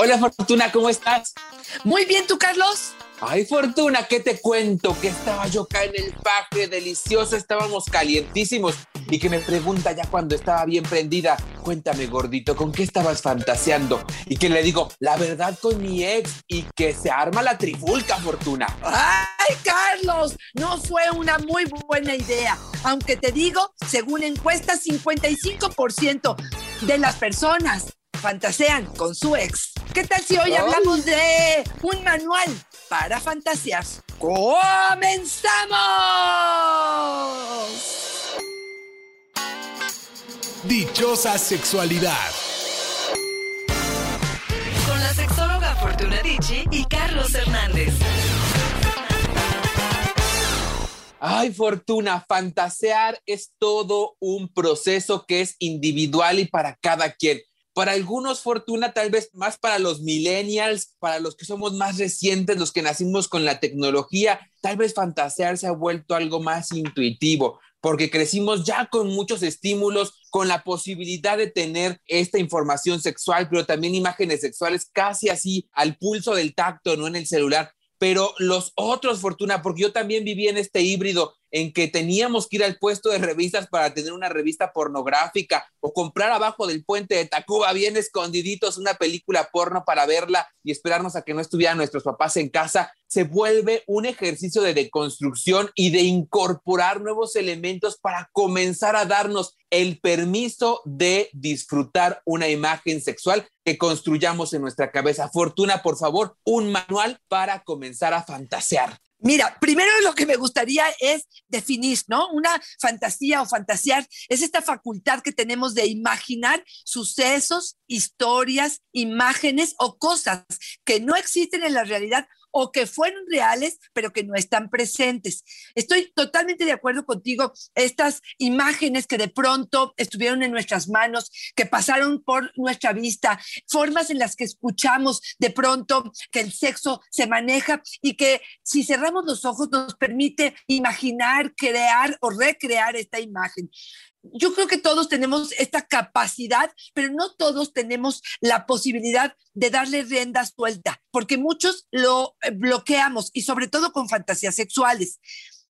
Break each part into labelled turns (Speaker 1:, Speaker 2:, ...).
Speaker 1: Hola Fortuna, ¿cómo estás?
Speaker 2: Muy bien, ¿tú, Carlos?
Speaker 1: Ay, Fortuna, ¿qué te cuento? Que estaba yo acá en el paje, delicioso, estábamos calientísimos. Y que me pregunta ya cuando estaba bien prendida, cuéntame, gordito, ¿con qué estabas fantaseando? Y que le digo, la verdad con mi ex, y que se arma la trifulca, Fortuna.
Speaker 2: ¡Ay, Carlos! No fue una muy buena idea. Aunque te digo, según encuestas, 55% de las personas fantasean con su ex. ¿Qué tal si hoy hablamos de un manual para fantasear? ¡Comenzamos!
Speaker 3: Dichosa sexualidad.
Speaker 4: Con la sexóloga Fortuna Dicci y Carlos Hernández.
Speaker 1: Ay, Fortuna, fantasear es todo un proceso que es individual y para cada quien. Para algunos, Fortuna, tal vez más para los millennials, para los que somos más recientes, los que nacimos con la tecnología, tal vez fantasear se ha vuelto algo más intuitivo, porque crecimos ya con muchos estímulos, con la posibilidad de tener esta información sexual, pero también imágenes sexuales casi así al pulso del tacto, no en el celular. Pero los otros, Fortuna, porque yo también viví en este híbrido en que teníamos que ir al puesto de revistas para tener una revista pornográfica o comprar abajo del puente de Tacuba bien escondiditos una película porno para verla y esperarnos a que no estuvieran nuestros papás en casa, se vuelve un ejercicio de deconstrucción y de incorporar nuevos elementos para comenzar a darnos el permiso de disfrutar una imagen sexual que construyamos en nuestra cabeza. Fortuna, por favor, un manual para comenzar a fantasear.
Speaker 2: Mira, primero lo que me gustaría es definir, ¿no? Una fantasía o fantasear es esta facultad que tenemos de imaginar sucesos, historias, imágenes o cosas que no existen en la realidad o que fueron reales, pero que no están presentes. Estoy totalmente de acuerdo contigo. Estas imágenes que de pronto estuvieron en nuestras manos, que pasaron por nuestra vista, formas en las que escuchamos de pronto que el sexo se maneja y que si cerramos los ojos nos permite imaginar, crear o recrear esta imagen yo creo que todos tenemos esta capacidad, pero no todos tenemos la posibilidad de darle rienda suelta, porque muchos lo eh, bloqueamos y sobre todo con fantasías sexuales.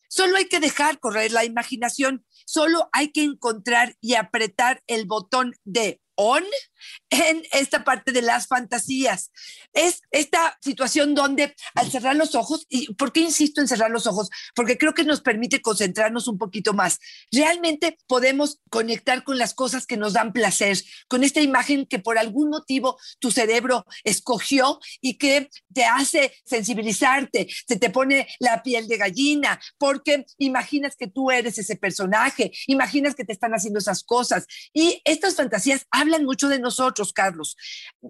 Speaker 2: Solo hay que dejar correr la imaginación, solo hay que encontrar y apretar el botón de on en esta parte de las fantasías. Es esta situación donde al cerrar los ojos, y ¿por qué insisto en cerrar los ojos? Porque creo que nos permite concentrarnos un poquito más. Realmente podemos conectar con las cosas que nos dan placer, con esta imagen que por algún motivo tu cerebro escogió y que te hace sensibilizarte, se te pone la piel de gallina, porque imaginas que tú eres ese personaje, imaginas que te están haciendo esas cosas. Y estas fantasías hablan mucho de nosotros nosotros, Carlos.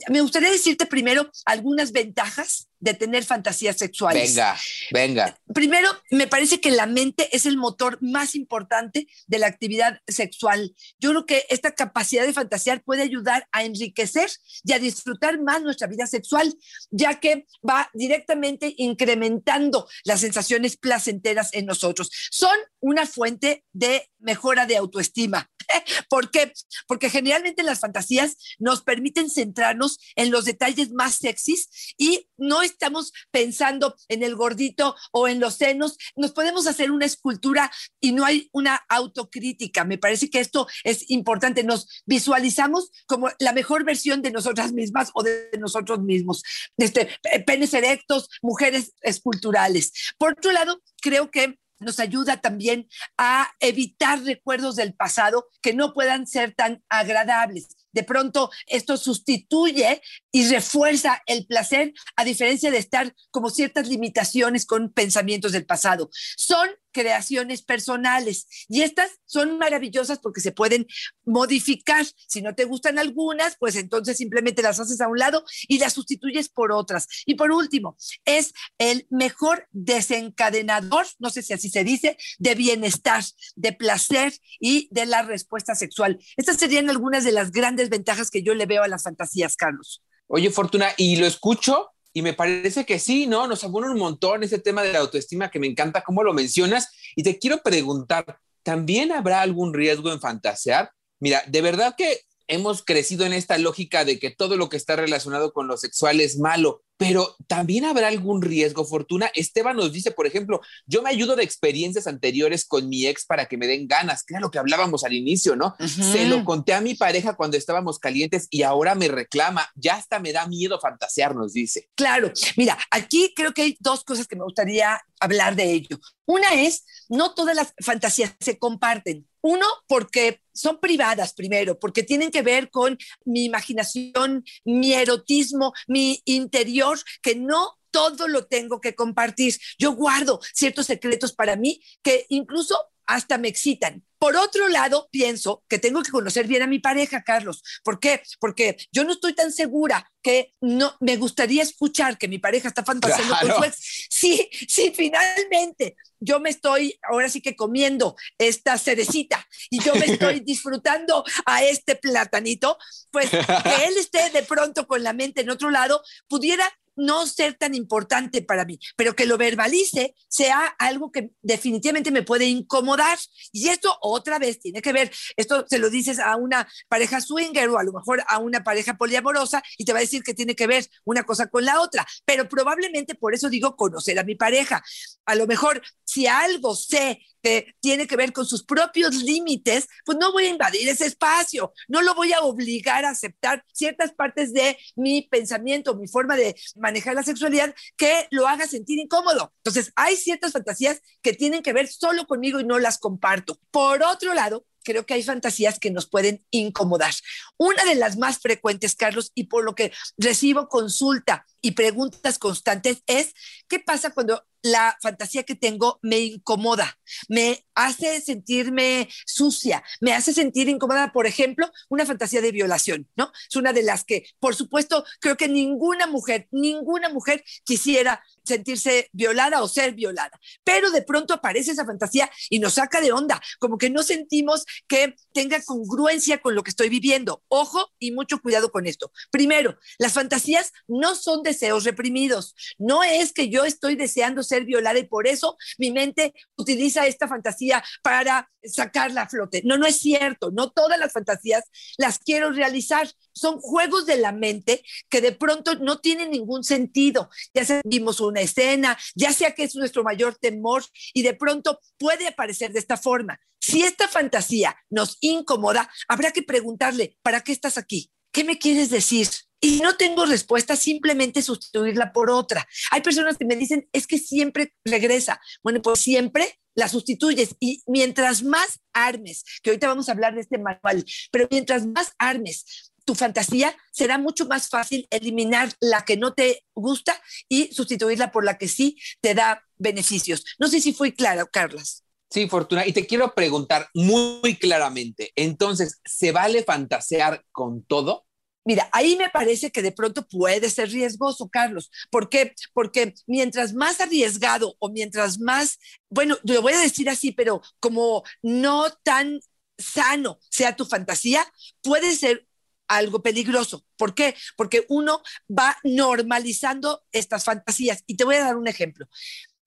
Speaker 2: Me gustaría decirte primero algunas ventajas de tener fantasías sexuales.
Speaker 1: Venga, venga.
Speaker 2: Primero, me parece que la mente es el motor más importante de la actividad sexual. Yo creo que esta capacidad de fantasear puede ayudar a enriquecer y a disfrutar más nuestra vida sexual, ya que va directamente incrementando las sensaciones placenteras en nosotros. Son una fuente de mejora de autoestima. ¿Por qué? Porque generalmente las fantasías nos permiten centrarnos en los detalles más sexys y no estamos pensando en el gordito o en los senos. Nos podemos hacer una escultura y no hay una autocrítica. Me parece que esto es importante. Nos visualizamos como la mejor versión de nosotras mismas o de nosotros mismos. Este, penes erectos, mujeres esculturales. Por otro lado, creo que nos ayuda también a evitar recuerdos del pasado que no puedan ser tan agradables. De pronto esto sustituye y refuerza el placer a diferencia de estar como ciertas limitaciones con pensamientos del pasado. Son creaciones personales y estas son maravillosas porque se pueden modificar. Si no te gustan algunas, pues entonces simplemente las haces a un lado y las sustituyes por otras. Y por último, es el mejor desencadenador, no sé si así se dice, de bienestar, de placer y de la respuesta sexual. Estas serían algunas de las grandes ventajas que yo le veo a las fantasías, Carlos.
Speaker 1: Oye, Fortuna, y lo escucho y me parece que sí, ¿no? Nos abona un montón ese tema de la autoestima que me encanta cómo lo mencionas. Y te quiero preguntar, ¿también habrá algún riesgo en fantasear? Mira, de verdad que hemos crecido en esta lógica de que todo lo que está relacionado con lo sexual es malo, pero también habrá algún riesgo, Fortuna. Esteban nos dice, por ejemplo, yo me ayudo de experiencias anteriores con mi ex para que me den ganas, que era lo que hablábamos al inicio, ¿no? Se lo conté a mi pareja cuando estábamos calientes y ahora me reclama, ya hasta me da miedo fantasear, nos dice.
Speaker 2: Claro, mira, aquí creo que hay dos cosas que me gustaría hablar de ello. Una es, no todas las fantasías se comparten. Uno, porque son privadas primero, porque tienen que ver con mi imaginación, mi erotismo, mi interior, que no todo lo tengo que compartir. Yo guardo ciertos secretos para mí que incluso hasta me excitan. Por otro lado, pienso que tengo que conocer bien a mi pareja, Carlos. ¿Por qué? Porque yo no estoy tan segura que no me gustaría escuchar que mi pareja está fantaseando con su ex. Sí, sí, finalmente yo me estoy ahora sí que comiendo esta cerecita y yo me estoy disfrutando a este platanito, pues que él esté de pronto con la mente en otro lado, pudiera no ser tan importante para mí, pero que lo verbalice sea algo que definitivamente me puede incomodar. Y esto otra vez tiene que ver, esto se lo dices a una pareja swinger o a lo mejor a una pareja poliamorosa y te va a decir que tiene que ver una cosa con la otra, pero probablemente por eso digo conocer a mi pareja. A lo mejor si algo sé que tiene que ver con sus propios límites, pues no voy a invadir ese espacio, no lo voy a obligar a aceptar ciertas partes de mi pensamiento, mi forma de manejar la sexualidad que lo haga sentir incómodo. Entonces, hay ciertas fantasías que tienen que ver solo conmigo y no las comparto. Por otro lado, creo que hay fantasías que nos pueden incomodar. Una de las más frecuentes, Carlos, y por lo que recibo consulta y preguntas constantes es, ¿qué pasa cuando la fantasía que tengo me incomoda, me hace sentirme sucia, me hace sentir incómoda, por ejemplo, una fantasía de violación, ¿no? Es una de las que, por supuesto, creo que ninguna mujer, ninguna mujer quisiera sentirse violada o ser violada, pero de pronto aparece esa fantasía y nos saca de onda, como que no sentimos que tenga congruencia con lo que estoy viviendo. Ojo y mucho cuidado con esto. Primero, las fantasías no son deseos reprimidos, no es que yo estoy deseando ser violada y por eso mi mente utiliza esta fantasía para sacarla a flote. No, no es cierto. No todas las fantasías las quiero realizar. Son juegos de la mente que de pronto no tienen ningún sentido. Ya vimos una escena, ya sea que es nuestro mayor temor y de pronto puede aparecer de esta forma. Si esta fantasía nos incomoda, habrá que preguntarle, ¿para qué estás aquí? ¿Qué me quieres decir? y no tengo respuesta, simplemente sustituirla por otra. Hay personas que me dicen, es que siempre regresa. Bueno, pues siempre la sustituyes y mientras más armes, que ahorita vamos a hablar de este manual, pero mientras más armes tu fantasía, será mucho más fácil eliminar la que no te gusta y sustituirla por la que sí te da beneficios. No sé si fui clara, Carlas.
Speaker 1: Sí, Fortuna. Y te quiero preguntar muy claramente, entonces, ¿se vale fantasear con todo?
Speaker 2: Mira, ahí me parece que de pronto puede ser riesgoso, Carlos. ¿Por qué? Porque mientras más arriesgado o mientras más, bueno, lo voy a decir así, pero como no tan sano sea tu fantasía, puede ser algo peligroso. ¿Por qué? Porque uno va normalizando estas fantasías. Y te voy a dar un ejemplo.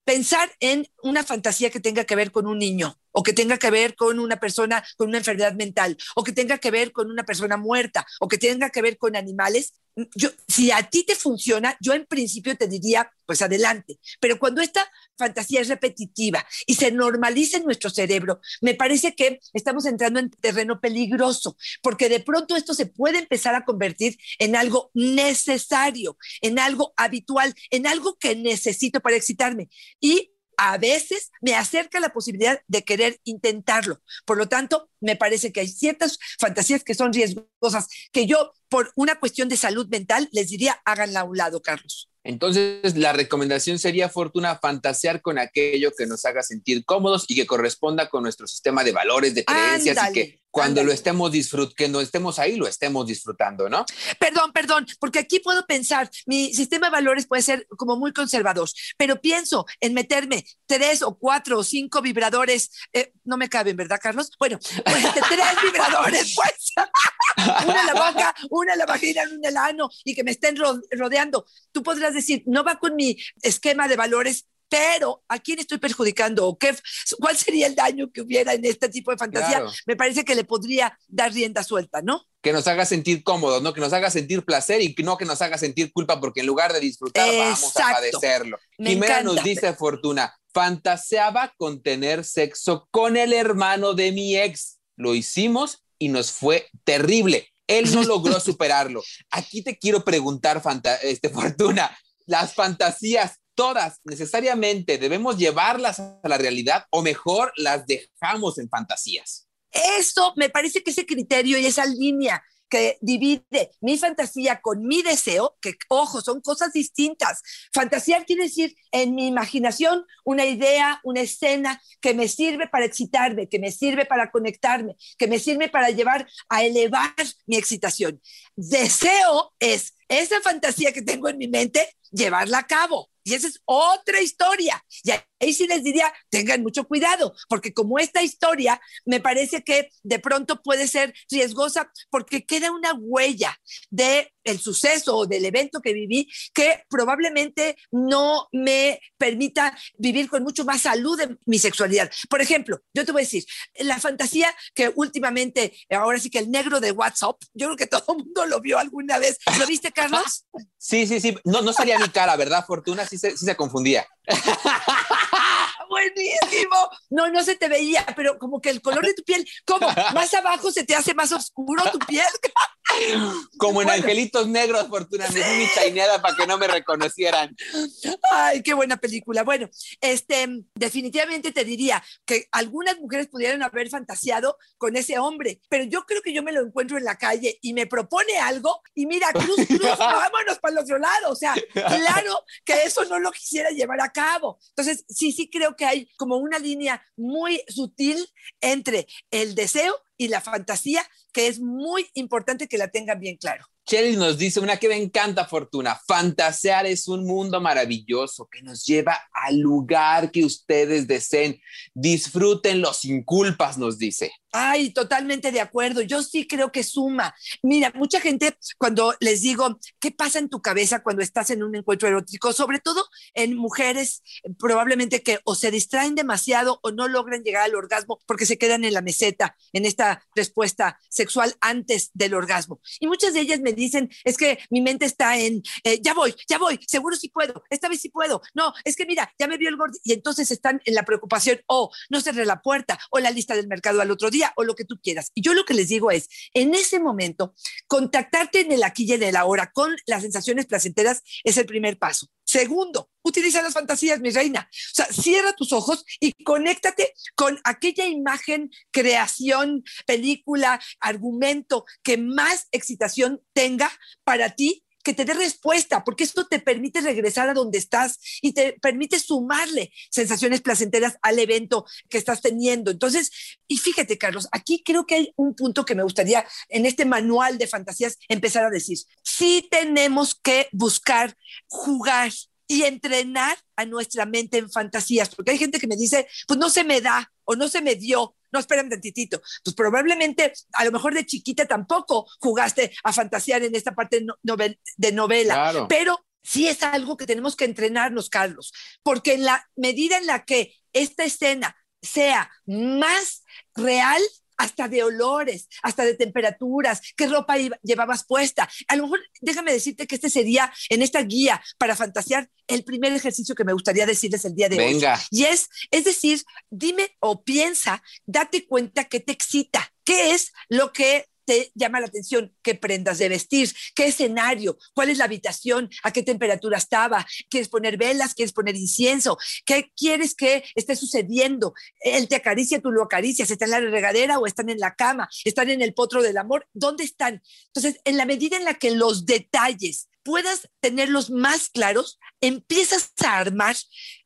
Speaker 2: Pensar en una fantasía que tenga que ver con un niño o que tenga que ver con una persona con una enfermedad mental, o que tenga que ver con una persona muerta, o que tenga que ver con animales, yo, si a ti te funciona, yo en principio te diría, pues adelante. Pero cuando esta fantasía es repetitiva y se normaliza en nuestro cerebro, me parece que estamos entrando en terreno peligroso, porque de pronto esto se puede empezar a convertir en algo necesario, en algo habitual, en algo que necesito para excitarme. Y a veces me acerca la posibilidad de querer intentarlo. Por lo tanto, me parece que hay ciertas fantasías que son riesgosas, que yo, por una cuestión de salud mental, les diría, háganla a un lado, Carlos.
Speaker 1: Entonces, la recomendación sería, Fortuna, fantasear con aquello que nos haga sentir cómodos y que corresponda con nuestro sistema de valores, de creencias y que cuando lo estemos disfrutando, que no estemos ahí, lo estemos disfrutando, ¿no?
Speaker 2: Perdón, perdón, porque aquí puedo pensar, mi sistema de valores puede ser como muy conservador, pero pienso en meterme tres o cuatro o cinco vibradores, eh, no me caben, ¿verdad, Carlos? Bueno, pues, tres vibradores, pues, una en la boca, una en la vagina, una en el ano, y que me estén rodeando. Tú podrás decir, no va con mi esquema de valores pero ¿a quién estoy perjudicando? ¿O qué, ¿Cuál sería el daño que hubiera en este tipo de fantasía?
Speaker 1: Claro.
Speaker 2: Me parece que le podría dar rienda suelta, ¿no?
Speaker 1: Que nos haga sentir cómodos, ¿no? Que nos haga sentir placer y no que nos haga sentir culpa, porque en lugar de disfrutar, vamos a
Speaker 2: Exacto.
Speaker 1: padecerlo.
Speaker 2: Me
Speaker 1: Jimena
Speaker 2: encanta.
Speaker 1: nos dice, Fortuna, fantaseaba con tener sexo con el hermano de mi ex. Lo hicimos y nos fue terrible. Él no logró superarlo. Aquí te quiero preguntar, Fanta- este, Fortuna, las fantasías, todas necesariamente debemos llevarlas a la realidad o mejor las dejamos en fantasías.
Speaker 2: Eso me parece que ese criterio y esa línea que divide mi fantasía con mi deseo, que ojo, son cosas distintas. Fantasear quiere decir en mi imaginación una idea, una escena que me sirve para excitarme, que me sirve para conectarme, que me sirve para llevar a elevar mi excitación. Deseo es esa fantasía que tengo en mi mente, llevarla a cabo. Y esa es otra historia. Y ahí sí les diría, tengan mucho cuidado, porque como esta historia me parece que de pronto puede ser riesgosa porque queda una huella de el suceso o del evento que viví que probablemente no me permita vivir con mucho más salud en mi sexualidad. Por ejemplo, yo te voy a decir, la fantasía que últimamente, ahora sí que el negro de WhatsApp, yo creo que todo el mundo lo vio alguna vez. ¿Lo viste, Carlos?
Speaker 1: Sí, sí, sí. No, no salía mi cara, ¿verdad, Fortuna? Sí se, sí se confundía.
Speaker 2: Buenísimo. No, no se te veía, pero como que el color de tu piel, como más abajo se te hace más oscuro tu piel.
Speaker 1: Como en
Speaker 2: Bueno.
Speaker 1: Angelitos Negros, Fortuna. Me fui mi chaineada para que no me reconocieran.
Speaker 2: Ay, qué buena película. Bueno, este, definitivamente te diría que algunas mujeres pudieran haber fantaseado con ese hombre, pero yo creo que yo me lo encuentro en la calle y me propone algo y mira, cruz, cruz, vámonos para el otro lado. O sea, claro que eso no lo quisiera llevar a cabo. Entonces, sí, sí creo que hay como una línea muy sutil entre el deseo y la fantasía que es muy importante que la tengan bien claro.
Speaker 1: Shelly nos dice una que me encanta, Fortuna. Fantasear es un mundo maravilloso que nos lleva al lugar que ustedes deseen. Disfrútenlo sin culpas, nos dice.
Speaker 2: Ay, totalmente de acuerdo. Yo sí creo que suma. Mira, mucha gente cuando les digo, ¿qué pasa en tu cabeza cuando estás en un encuentro erótico? Sobre todo en mujeres probablemente que o se distraen demasiado o no logran llegar al orgasmo porque se quedan en la meseta, en esta respuesta sexual antes del orgasmo. Y muchas de ellas me dicen, es que mi mente está en, eh, ya voy, ya voy, seguro sí puedo, esta vez sí puedo. No, es que mira, ya me vio el gordo y entonces están en la preocupación, o no cerré la puerta, o la lista del mercado al otro día, o lo que tú quieras. Y yo lo que les digo es, en ese momento, contactarte en el aquí y en el ahora con las sensaciones placenteras es el primer paso. Segundo, utiliza las fantasías, mi reina. O sea, cierra tus ojos y conéctate con aquella imagen, creación, película, argumento que más excitación tenga para ti que te dé respuesta, porque esto te permite regresar a donde estás y te permite sumarle sensaciones placenteras al evento que estás teniendo. Entonces, y fíjate, Carlos, aquí creo que hay un punto que me gustaría en este manual de fantasías empezar a decir. Sí tenemos que buscar jugar y entrenar a nuestra mente en fantasías, porque hay gente que me dice, pues no se me da o no se me dio. No, espérame tantitito. Pues probablemente, a lo mejor de chiquita tampoco jugaste a fantasear en esta parte de novela,
Speaker 1: Claro.
Speaker 2: pero sí es algo que tenemos que entrenarnos, Carlos, porque en la medida en la que esta escena sea más real, hasta de olores, hasta de temperaturas, qué ropa llevabas puesta. A lo mejor, déjame decirte que este sería, en esta guía para fantasear, el primer ejercicio que me gustaría decirles el día de hoy.
Speaker 1: Venga.
Speaker 2: Y es, es decir, dime o piensa, date cuenta que te excita, qué es lo que llama la atención, qué prendas de vestir, qué escenario, cuál es la habitación, a qué temperatura estaba, quieres poner velas, quieres poner incienso, qué quieres que esté sucediendo. Él te acaricia, tú lo acaricias, está en la regadera o están en la cama, están en el potro del amor, ¿dónde están? Entonces, en la medida en la que los detalles puedas tenerlos más claros, empiezas a armar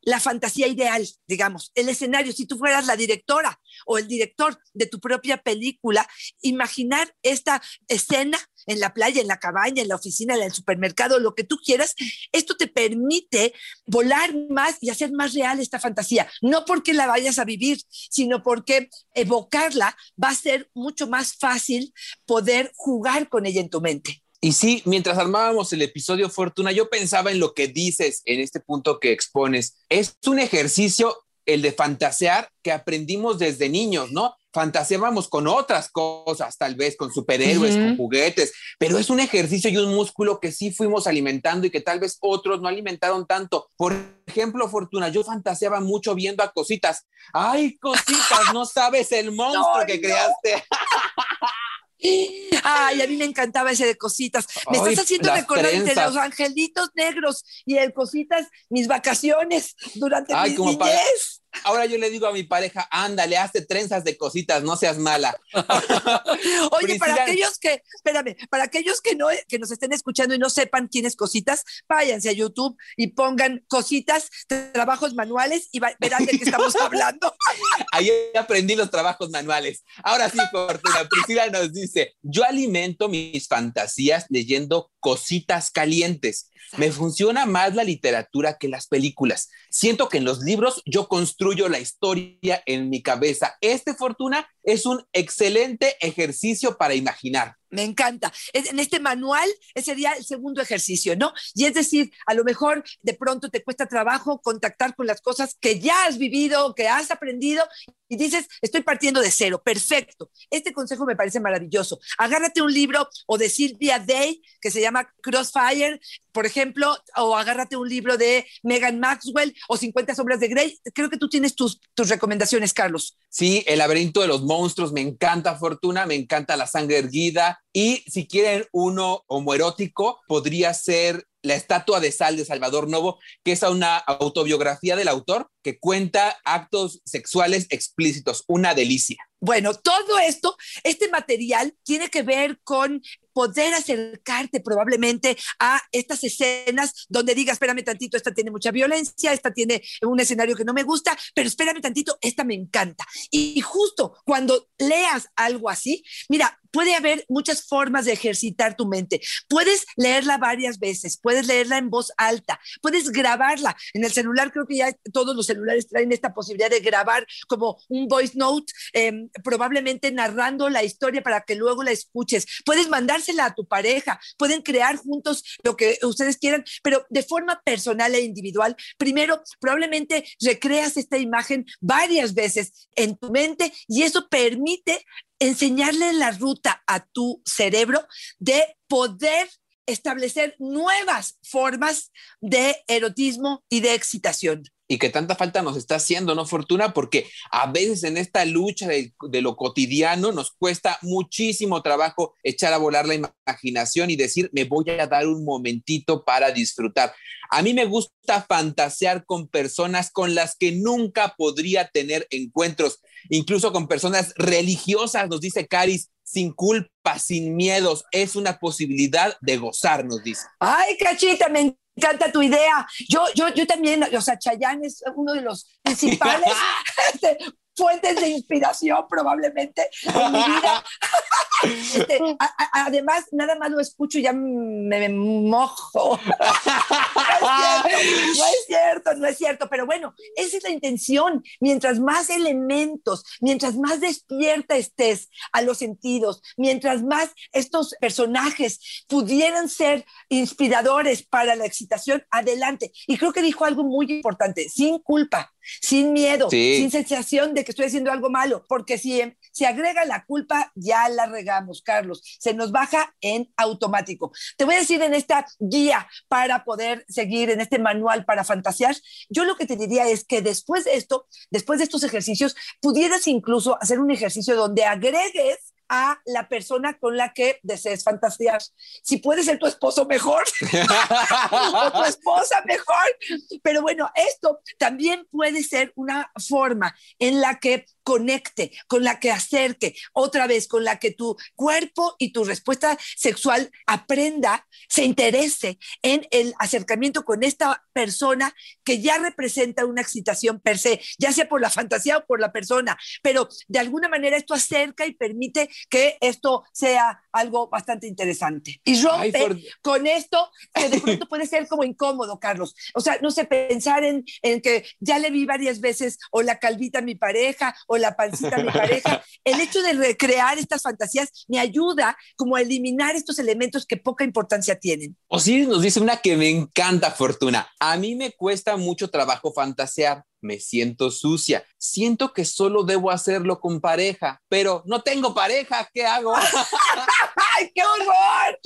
Speaker 2: la fantasía ideal, digamos, el escenario. Si tú fueras la directora o el director de tu propia película, imaginar esta escena en la playa, en la cabaña, en la oficina, en el supermercado, lo que tú quieras, esto te permite volar más y hacer más real esta fantasía. No porque la vayas a vivir, sino porque evocarla va a ser mucho más fácil poder jugar con ella en tu mente.
Speaker 1: Y sí, mientras armábamos el episodio Fortuna, yo pensaba en lo que dices en este punto que expones. Es un ejercicio, el de fantasear, que aprendimos desde niños, ¿no? fantaseábamos con otras cosas, tal vez con superhéroes, con juguetes, pero es un ejercicio y un músculo que sí fuimos alimentando y que tal vez otros no alimentaron tanto. Por ejemplo, Fortuna, yo fantaseaba mucho viendo a cositas. Ay, cositas, no sabes el monstruo que creaste.
Speaker 2: Ay, a mí me encantaba ese de cositas. Me estás haciendo recordar de los angelitos negros y el cositas, mis vacaciones durante mi niñez.
Speaker 1: Ahora yo le digo a mi pareja, ándale, hazte trenzas de cositas, no seas mala.
Speaker 2: Oye, para aquellos que, espérame, para aquellos que no, que nos estén escuchando y no sepan quién es cositas, váyanse a YouTube y pongan cositas, trabajos manuales y verán de qué estamos hablando.
Speaker 1: Ahí aprendí los trabajos manuales. Ahora sí, Fortuna, Priscila nos dice, yo alimento mis fantasías leyendo cositas calientes. Me funciona más la literatura que las películas. Siento que en los libros yo construyo la historia en mi cabeza. Este Fortuna es un excelente ejercicio para imaginar.
Speaker 2: Me encanta. En este manual ese sería el segundo ejercicio, ¿no? Y es decir, a lo mejor de pronto te cuesta trabajo contactar con las cosas que ya has vivido, que has aprendido y dices, estoy partiendo de cero. Perfecto. Este consejo me parece maravilloso. Agárrate un libro o de Sylvia Day que se llama Crossfire, por ejemplo, o agárrate un libro de Megan Maxwell o 50 sombras de Grey. Creo que tú tienes tus, tus recomendaciones, Carlos.
Speaker 1: Sí, El laberinto de los monstruos, me encanta Fortuna, me encanta La sangre erguida. Y si quieren uno homoerótico, podría ser La estatua de sal de Salvador Novo, que es una autobiografía del autor que cuenta actos sexuales explícitos. Una delicia.
Speaker 2: Bueno, todo esto, este material tiene que ver con poder acercarte probablemente a estas escenas donde digas, espérame tantito, esta tiene mucha violencia, esta tiene un escenario que no me gusta, pero espérame tantito, esta me encanta. Y justo cuando leas algo así, mira, puede haber muchas formas de ejercitar tu mente. Puedes leerla varias veces, puedes leerla en voz alta, puedes grabarla. En el celular creo que ya todos los celulares traen esta posibilidad de grabar como un voice note, em, probablemente narrando la historia para que luego la escuches. Puedes mandársela a tu pareja, pueden crear juntos lo que ustedes quieran, pero de forma personal e individual. Primero, probablemente recreas esta imagen varias veces en tu mente y eso permite enseñarle la ruta a tu cerebro de poder establecer nuevas formas de erotismo y de excitación
Speaker 1: y que tanta falta nos está haciendo, ¿no, Fortuna? Porque a veces en esta lucha de, lo cotidiano nos cuesta muchísimo trabajo echar a volar la imaginación y decir, me voy a dar un momentito para disfrutar. A mí me gusta fantasear con personas con las que nunca podría tener encuentros, incluso con personas religiosas, nos dice Caris, sin culpa, sin miedos. Es una posibilidad de gozar, nos dice.
Speaker 2: Ay, cachita, me encanta tu idea. Yo, yo, yo también, o sea, Chayanne es uno de los principales este, fuentes de inspiración probablemente en mi vida. Este, además, nada más lo escucho y ya me, mojo. no es cierto, no es cierto, pero bueno, esa es la intención. Mientras más elementos, mientras más despierta estés a los sentidos, mientras más estos personajes pudieran ser inspiradores para la excitación, adelante. Y creo que dijo algo muy importante, sin culpa sin miedo, sin sensación de que estoy haciendo algo malo, porque si se agrega la culpa, ya la regamos, Carlos, se nos baja en automático. Te voy a decir en esta guía para poder seguir, en este manual para fantasear, yo lo que te diría es que después de esto, después de estos ejercicios, pudieras incluso hacer un ejercicio donde agregues a la persona con la que desees fantasear. Si puede ser tu esposo mejor o tu esposa mejor. Pero bueno, esto también puede ser una forma en la que conecte, con la que acerque, otra vez, con la que tu cuerpo y tu respuesta sexual aprenda, se interese en el acercamiento con esta persona que ya representa una excitación per se, ya sea por la fantasía o por la persona, pero de alguna manera esto acerca y permite que esto sea algo bastante interesante. Y rompe con esto que de pronto puede ser como incómodo, Carlos. O sea, no sé, pensar en, en que ya le vi varias veces o la calvita a mi pareja o o la pancita de mi pareja. El hecho de recrear estas fantasías me ayuda como a eliminar estos elementos que poca importancia tienen.
Speaker 1: Osiris nos dice una que me encanta, Fortuna. A mí me cuesta mucho trabajo fantasear me siento sucia, siento que solo debo hacerlo con pareja, pero no tengo pareja, ¿qué hago?
Speaker 2: ¡Ay, qué horror!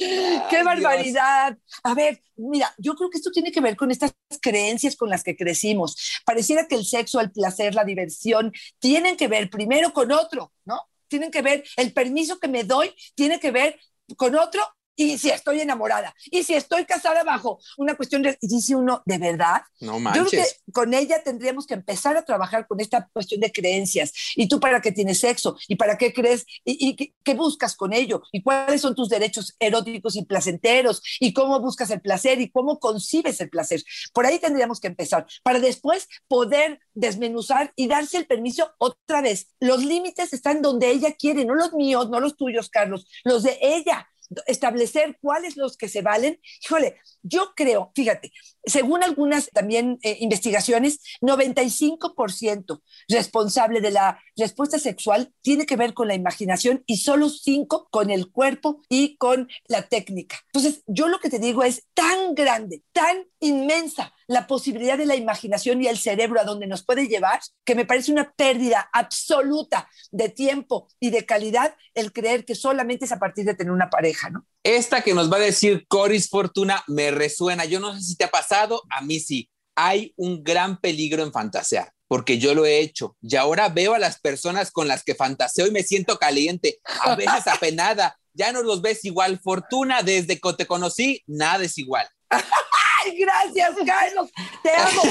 Speaker 2: ¡Qué barbaridad! A ver, mira, yo creo que esto tiene que ver con estas creencias con las que crecimos. Pareciera que el sexo, el placer, la diversión tienen que ver primero con otro, ¿no? Tienen que ver, el permiso que me doy tiene que ver con otro y si estoy enamorada, y si estoy casada bajo una cuestión de, y dice uno, ¿de verdad?
Speaker 1: No manches.
Speaker 2: Yo creo que con ella tendríamos que empezar a trabajar con esta cuestión de creencias. ¿Y tú para qué tienes sexo? ¿Y para qué crees? ¿Y, y qué, buscas con ello? ¿Y cuáles son tus derechos eróticos y placenteros? ¿Y cómo buscas el placer? ¿Y cómo concibes el placer? Por ahí tendríamos que empezar, para después poder desmenuzar y darse el permiso otra vez. Los límites están donde ella quiere, no los míos, no los tuyos, Carlos, los de ella establecer cuáles los que se valen. Híjole, yo creo, fíjate, según algunas también eh, investigaciones, 95% responsable de la respuesta sexual tiene que ver con la imaginación y solo 5 con el cuerpo y con la técnica. Entonces, yo lo que te digo es tan grande, tan inmensa la posibilidad de la imaginación y el cerebro a donde nos puede llevar, que me parece una pérdida absoluta de tiempo y de calidad el creer que solamente es a partir de tener una pareja, ¿no?
Speaker 1: Esta que nos va a decir Coris Fortuna me resuena. Yo no sé si te ha pasado, a mí sí. Hay un gran peligro en fantasear porque yo lo he hecho y ahora veo a las personas con las que fantaseo y me siento caliente, a veces apenada. Ya no los ves igual. Fortuna, desde que te conocí, nada es igual.
Speaker 2: Gracias, Carlos, te amo.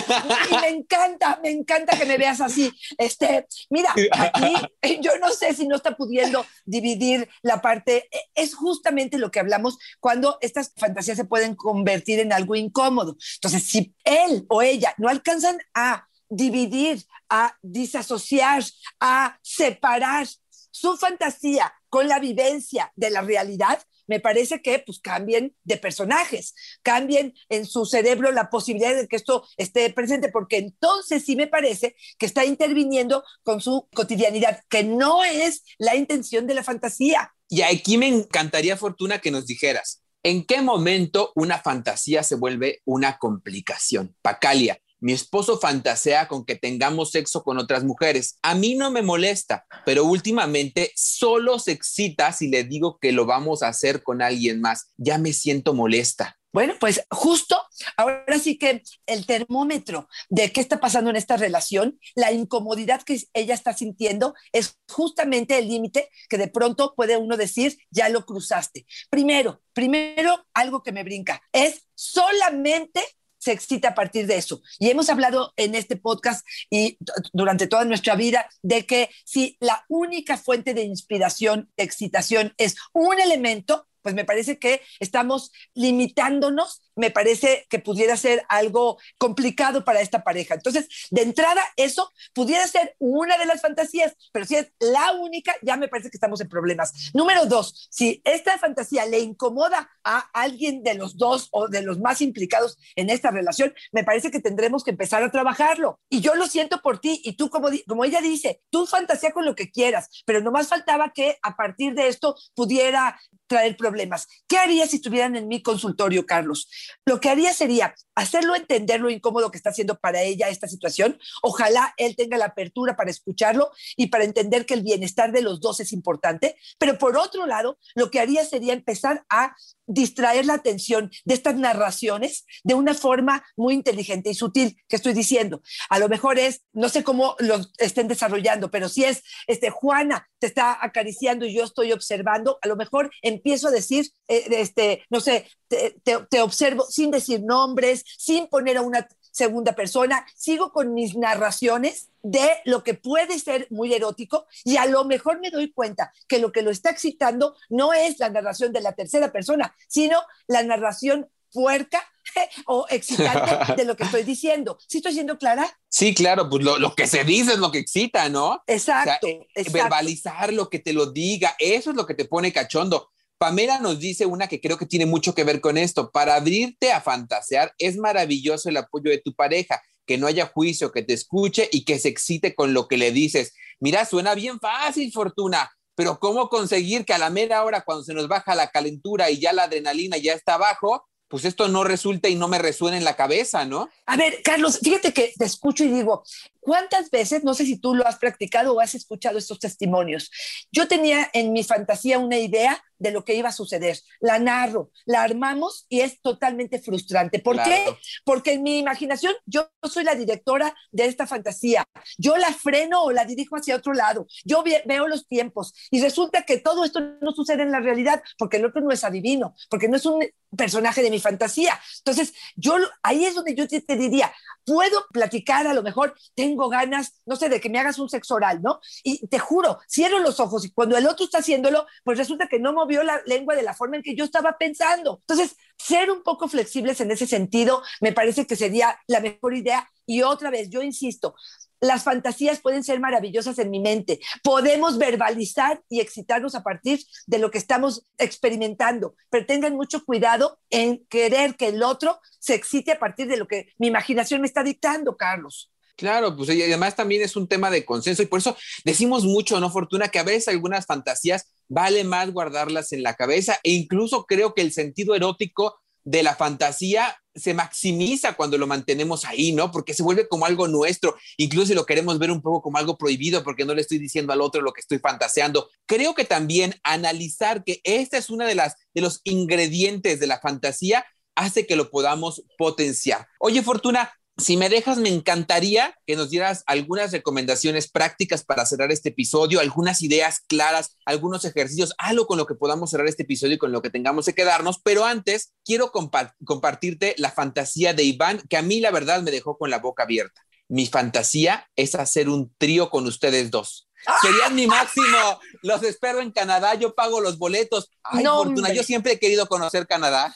Speaker 2: Y me encanta, me encanta que me veas así. Este, mira, aquí yo no sé si no está pudiendo dividir la parte, es justamente lo que hablamos cuando estas fantasías se pueden convertir en algo incómodo. Entonces, si él o ella no alcanzan a dividir, a disasociar, a separar su fantasía con la vivencia de la realidad, me parece que pues cambien de personajes, cambien en su cerebro la posibilidad de que esto esté presente, porque entonces sí me parece que está interviniendo con su cotidianidad, que no es la intención de la fantasía.
Speaker 1: Y aquí me encantaría, Fortuna, que nos dijeras, ¿en qué momento una fantasía se vuelve una complicación? Pacalia, mi esposo fantasea con que tengamos sexo con otras mujeres. A mí no me molesta, pero últimamente solo se excita si le digo que lo vamos a hacer con alguien más. Ya me siento molesta.
Speaker 2: Bueno, pues justo ahora sí que el termómetro de qué está pasando en esta relación, la incomodidad que ella está sintiendo es justamente el límite que de pronto puede uno decir, ya lo cruzaste. Primero, primero algo que me brinca, es solamente se excita a partir de eso. Y hemos hablado en este podcast y durante toda nuestra vida de que si la única fuente de inspiración, de excitación es un elemento, pues me parece que estamos limitándonos, me parece que pudiera ser algo complicado para esta pareja. Entonces, de entrada, eso pudiera ser una de las fantasías, pero si es la única, ya me parece que estamos en problemas. Número dos, si esta fantasía le incomoda a alguien de los dos o de los más implicados en esta relación, me parece que tendremos que empezar a trabajarlo. Y yo lo siento por ti, y tú, como, como ella dice, tú fantasía con lo que quieras, pero nomás faltaba que a partir de esto pudiera traer problemas. ¿Qué haría si estuvieran en mi consultorio, Carlos? Lo que haría sería hacerlo entender lo incómodo que está haciendo para ella esta situación. Ojalá él tenga la apertura para escucharlo y para entender que el bienestar de los dos es importante. Pero por otro lado, lo que haría sería empezar a distraer la atención de estas narraciones de una forma muy inteligente y sutil que estoy diciendo. A lo mejor es, no sé cómo lo estén desarrollando, pero si es, este, Juana te está acariciando y yo estoy observando, a lo mejor empiezo a decir, eh, este, no sé, te, te observo sin decir nombres, sin poner a una segunda persona, sigo con mis narraciones de lo que puede ser muy erótico y a lo mejor me doy cuenta que lo que lo está excitando no es la narración de la tercera persona, sino la narración puerca o excitante de lo que estoy diciendo. ¿Sí estoy siendo clara?
Speaker 1: Sí, claro, pues lo, que se dice es lo que excita, ¿no?
Speaker 2: Exacto,
Speaker 1: exacto. Verbalizar lo que te lo diga, eso es lo que te pone cachondo. Pamela nos dice una que creo que tiene mucho que ver con esto. Para abrirte a fantasear es maravilloso el apoyo de tu pareja, que no haya juicio, que te escuche y que se excite con lo que le dices. Mira, suena bien fácil, Fortuna, pero ¿cómo conseguir que a la media hora, cuando se nos baja la calentura y ya la adrenalina ya está abajo, pues esto no resulta y no me resuena en la cabeza, ¿no?
Speaker 2: A ver, Carlos, fíjate que te escucho y digo, ¿cuántas veces, no sé si tú lo has practicado o has escuchado estos testimonios? Yo tenía en mi fantasía una idea de lo que iba a suceder. La narro, la armamos y es totalmente frustrante. ¿Por qué? Porque en mi imaginación yo soy la directora de esta fantasía. Yo la freno o la dirijo hacia otro lado. Yo veo los tiempos y resulta que todo esto no sucede en la realidad porque el otro no es adivino, porque no es un personaje de mi fantasía. Entonces, yo ahí es donde yo te, te diría, puedo platicar, a lo mejor tengo ganas, no sé, de que me hagas un sexo oral, ¿no? Y te juro, cierro los ojos y cuando el otro está haciéndolo, pues resulta que no movió la lengua de la forma en que yo estaba pensando. Entonces, ser un poco flexibles en ese sentido me parece que sería la mejor idea. Y otra vez, yo insisto, las fantasías pueden ser maravillosas en mi mente. Podemos verbalizar y excitarnos a partir de lo que estamos experimentando, pero tengan mucho cuidado en querer que el otro se excite a partir de lo que mi imaginación me está dictando, Carlos.
Speaker 1: Claro, pues y además también es un tema de consenso y por eso decimos mucho, ¿no, Fortuna? Que a veces algunas fantasías vale más guardarlas en la cabeza e incluso creo que el sentido erótico de la fantasía se maximiza cuando lo mantenemos ahí, ¿no? Porque se vuelve como algo nuestro, incluso si lo queremos ver un poco como algo prohibido porque no le estoy diciendo al otro lo que estoy fantaseando. Creo que también analizar que esta es una de las de los ingredientes de la fantasía hace que lo podamos potenciar. Oye, Fortuna, si me dejas, me encantaría que nos dieras algunas recomendaciones prácticas para cerrar este episodio, algunas ideas claras, algunos ejercicios, algo con lo que podamos cerrar este episodio y con lo que tengamos que quedarnos. Pero antes, quiero compartirte la fantasía de Iván, que a mí la verdad me dejó con la boca abierta. Mi fantasía es hacer un trío con ustedes dos. Serían mi máximo. Los espero en Canadá. Yo pago los boletos. Ay, Fortuna, yo siempre he querido conocer Canadá.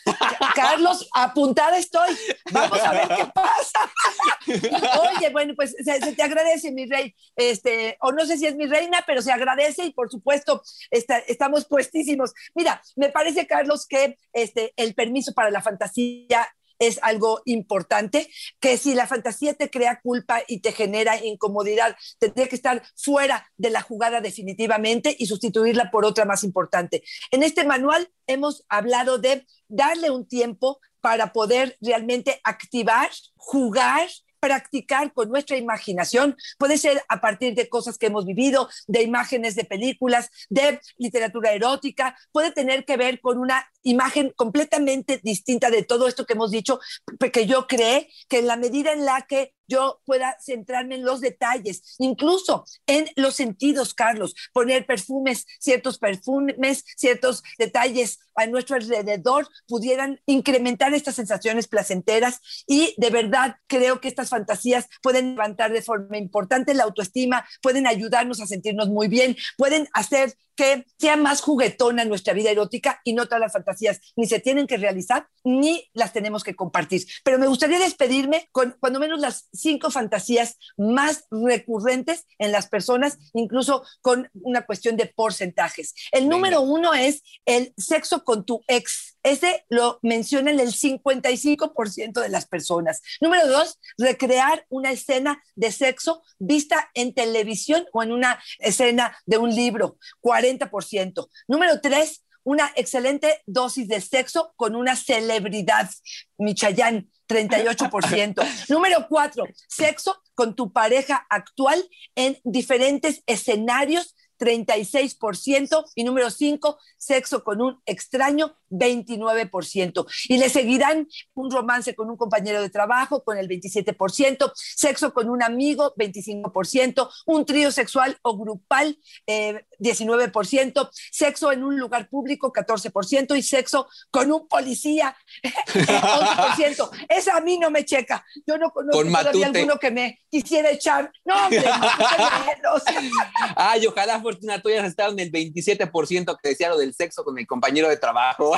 Speaker 2: Carlos, apuntada estoy. Vamos a ver qué pasa. Oye, bueno, pues se, te agradece, mi rey. Este, o no sé si es mi reina, pero se agradece y por supuesto estamos puestísimos. Mira, me parece, Carlos, que este, el permiso para la fantasía es algo importante, que si la fantasía te crea culpa y te genera incomodidad, tendría que estar fuera de la jugada definitivamente y sustituirla por otra más importante. En este manual hemos hablado de darle un tiempo para poder realmente activar, jugar practicar con nuestra imaginación. Puede ser a partir de cosas que hemos vivido, de imágenes de películas, de literatura erótica, puede tener que ver con una imagen completamente distinta de todo esto que hemos dicho, porque yo creo que en la medida en la que yo pueda centrarme en los detalles, incluso en los sentidos, Carlos, poner perfumes, ciertos perfumes, ciertos detalles a nuestro alrededor pudieran incrementar estas sensaciones placenteras. Y de verdad creo que estas fantasías pueden levantar de forma importante la autoestima, pueden ayudarnos a sentirnos muy bien, pueden hacer que sea más juguetona nuestra vida erótica y no todas las fantasías ni se tienen que realizar ni las tenemos que compartir. Pero me gustaría despedirme con cuando menos las cinco fantasías más recurrentes en las personas, incluso con una cuestión de porcentajes. El número uno es el sexo con tu ex. Ese lo mencionan el 55% de las personas. Número dos, recrear una escena de sexo vista en televisión o en una escena de un libro, 40%. Número tres, una excelente dosis de sexo con una celebridad, Michayán, 38%. Número cuatro, sexo con tu pareja actual en diferentes escenarios 36%. Y número 5, sexo con un extraño, 29%. Y le seguirán un romance con un compañero de trabajo con el 27%, sexo con un amigo, 25%, un trío sexual o grupal, 19%, eh, sexo en un lugar público, 14%, y sexo con un policía, 11%. Esa a mí no me checa. Yo no conozco todavía alguno que me quisiera echar. No, hombre,
Speaker 1: Ay, ojalá Fortuna tú hayas estado en el 27% que decía lo del sexo con el compañero de trabajo.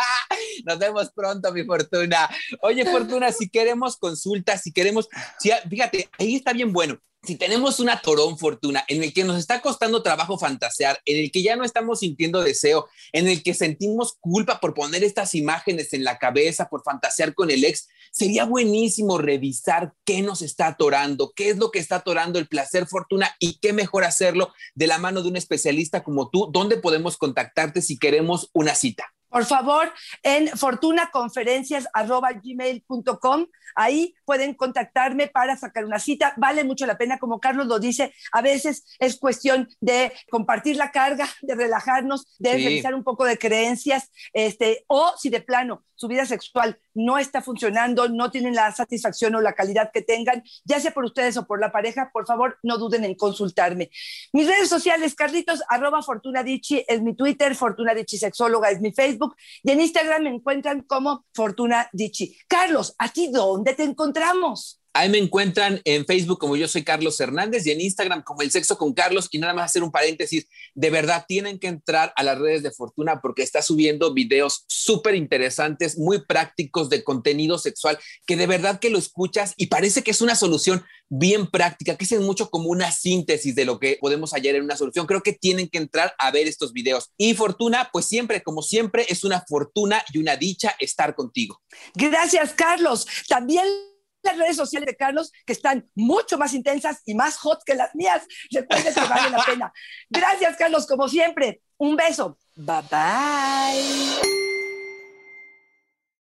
Speaker 1: Nos vemos pronto, mi Fortuna. Oye, Fortuna, si queremos consultas, si queremos, fíjate, ahí está bien bueno. si tenemos una torón fortuna en el que nos está costando trabajo fantasear, en el que ya no estamos sintiendo deseo, en el que sentimos culpa por poner estas imágenes en la cabeza, por fantasear con el ex, sería buenísimo revisar qué nos está atorando, qué es lo que está atorando el placer fortuna y qué mejor hacerlo de la mano de un especialista como tú, dónde podemos contactarte si queremos una cita.
Speaker 2: Por favor, en fortunaconferencias.gmail.com. Ahí pueden contactarme para sacar una cita. Vale mucho la pena, como Carlos lo dice, a veces es cuestión de compartir la carga, de relajarnos, de revisar un poco de creencias, este, o si de plano su vida sexual no está funcionando, no tienen la satisfacción o la calidad que tengan, ya sea por ustedes o por la pareja, por favor, no duden en consultarme. Mis redes sociales, Carlitos, arroba Fortuna es mi Twitter, Fortuna Sexóloga es mi Facebook, y en Instagram me encuentran como Fortuna Dichi. Carlos, ¿a ti dónde te encontramos?
Speaker 1: Ahí me encuentran en Facebook como yo soy Carlos Hernández y en Instagram como El Sexo con Carlos. Y nada más hacer un paréntesis, de verdad tienen que entrar a las redes de Fortuna porque está subiendo videos súper interesantes, muy prácticos de contenido sexual, que de verdad que lo escuchas y parece que es una solución bien práctica, que es mucho como una síntesis de lo que podemos hallar en una solución. Creo que tienen que entrar a ver estos videos. Y Fortuna, pues siempre, como siempre, es una fortuna y una dicha estar contigo.
Speaker 2: Gracias, Carlos. También las redes sociales de Carlos, que están mucho más intensas y más hot que las mías. Recuerden que vale la pena. Gracias, Carlos, como siempre. Un beso. Bye bye.